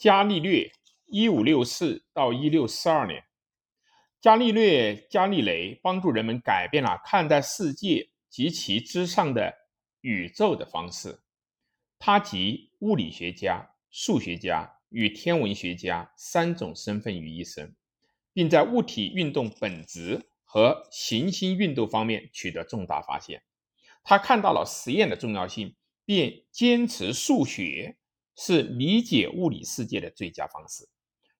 伽利略（一五六四到一六四二年），伽利略·伽利雷帮助人们改变了看待世界及其之上的宇宙的方式。他集物理学家、数学家与天文学家三种身份于一身，并在物体运动本质和行星运动方面取得重大发现。他看到了实验的重要性，便坚持数学。是理解物理世界的最佳方式。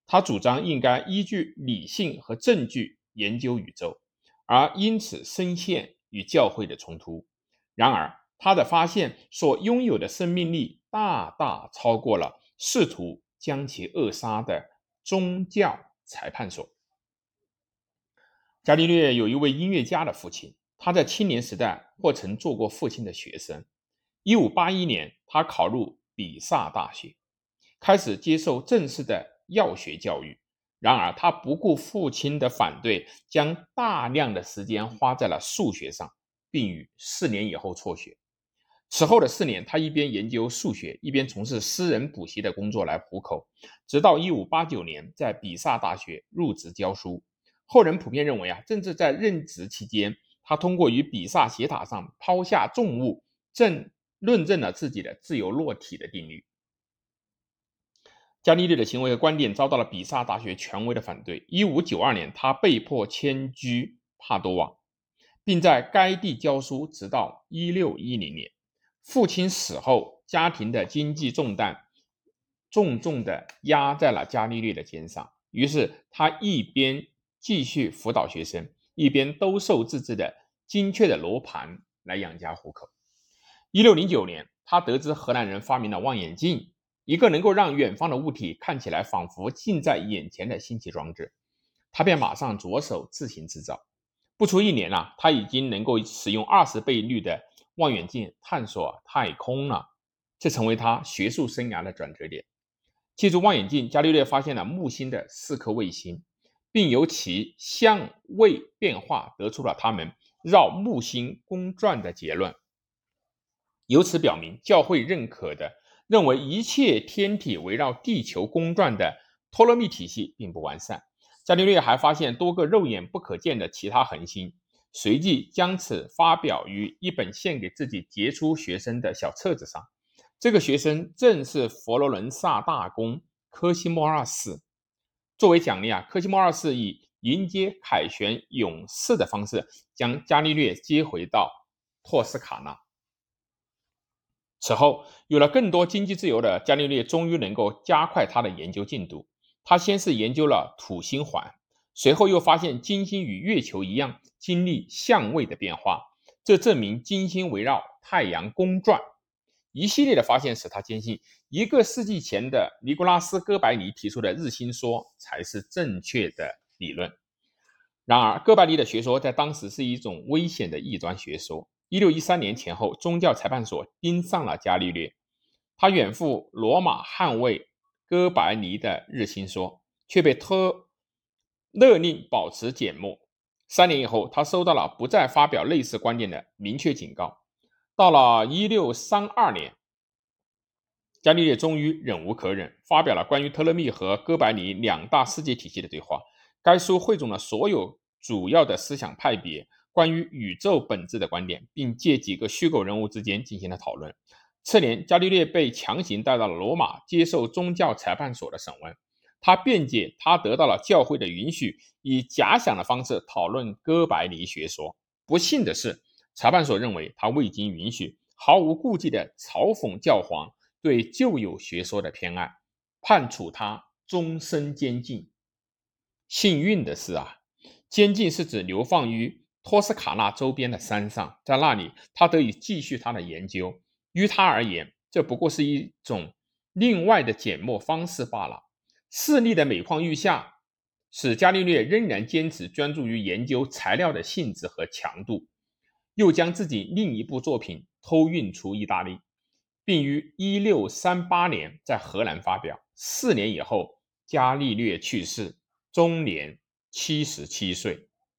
他主张应该依据理性和证据研究宇宙，而因此深陷与教会的冲突。然而，他的发现所拥有的生命力大大超过了试图将其扼杀的宗教裁判所。伽利略有一位音乐家的父亲，他在青年时代或曾做过父亲的学生。1581年，他考入。比萨大学开始接受正式的药学教育，然而他不顾父亲的反对，将大量的时间花在了数学上，并于四年以后辍学。此后的四年，他一边研究数学，一边从事私人补习的工作来糊口，直到1589年在比萨大学入职教书。后人普遍认为啊，正是在任职期间，他通过于比萨斜塔上抛下重物，正。论证了自己的自由落体的定律。伽利略的行为和观点遭到了比萨大学权威的反对。一五九二年，他被迫迁居帕多瓦，并在该地教书，直到一六一零年。父亲死后，家庭的经济重担重重的压在了伽利略的肩上。于是，他一边继续辅导学生，一边兜售自制的精确的罗盘来养家糊口。一六零九年，他得知荷兰人发明了望远镜，一个能够让远方的物体看起来仿佛近在眼前的新奇装置。他便马上着手自行制造。不出一年啊，他已经能够使用二十倍率的望远镜探索太空了。这成为他学术生涯的转折点。借助望远镜，伽利略发现了木星的四颗卫星，并由其相位变化得出了它们绕木星公转的结论。由此表明，教会认可的认为一切天体围绕地球公转的托勒密体系并不完善。伽利略还发现多个肉眼不可见的其他恒星，随即将此发表于一本献给自己杰出学生的小册子上。这个学生正是佛罗伦萨大公科西莫二世。作为奖励啊，科西莫二世以迎接凯旋勇士的方式将伽利略接回到托斯卡纳。此后，有了更多经济自由的伽利略，终于能够加快他的研究进度。他先是研究了土星环，随后又发现金星与月球一样经历相位的变化，这证明金星围绕太阳公转。一系列的发现使他坚信，一个世纪前的尼古拉斯·哥白尼提出的日心说才是正确的理论。然而，哥白尼的学说在当时是一种危险的异端学说。一六一三年前后，宗教裁判所盯上了伽利略。他远赴罗马捍卫哥白尼的日心说，却被特勒令保持缄默。三年以后，他收到了不再发表类似观点的明确警告。到了一六三二年，伽利略终于忍无可忍，发表了关于特勒密和哥白尼两大世界体系的对话。该书汇总了所有主要的思想派别。关于宇宙本质的观点，并借几个虚构人物之间进行了讨论。次年，伽利略被强行带到了罗马，接受宗教裁判所的审问。他辩解，他得到了教会的允许，以假想的方式讨论哥白尼学说。不幸的是，裁判所认为他未经允许，毫无顾忌地嘲讽教皇对旧有学说的偏爱，判处他终身监禁。幸运的是啊，监禁是指流放于。托斯卡纳周边的山上，在那里，他得以继续他的研究。于他而言，这不过是一种另外的缄默方式罢了。势力的每况愈下，使伽利略仍然坚持专注于研究材料的性质和强度，又将自己另一部作品偷运出意大利，并于1638年在荷兰发表。四年以后，伽利略去世，终年七十七岁。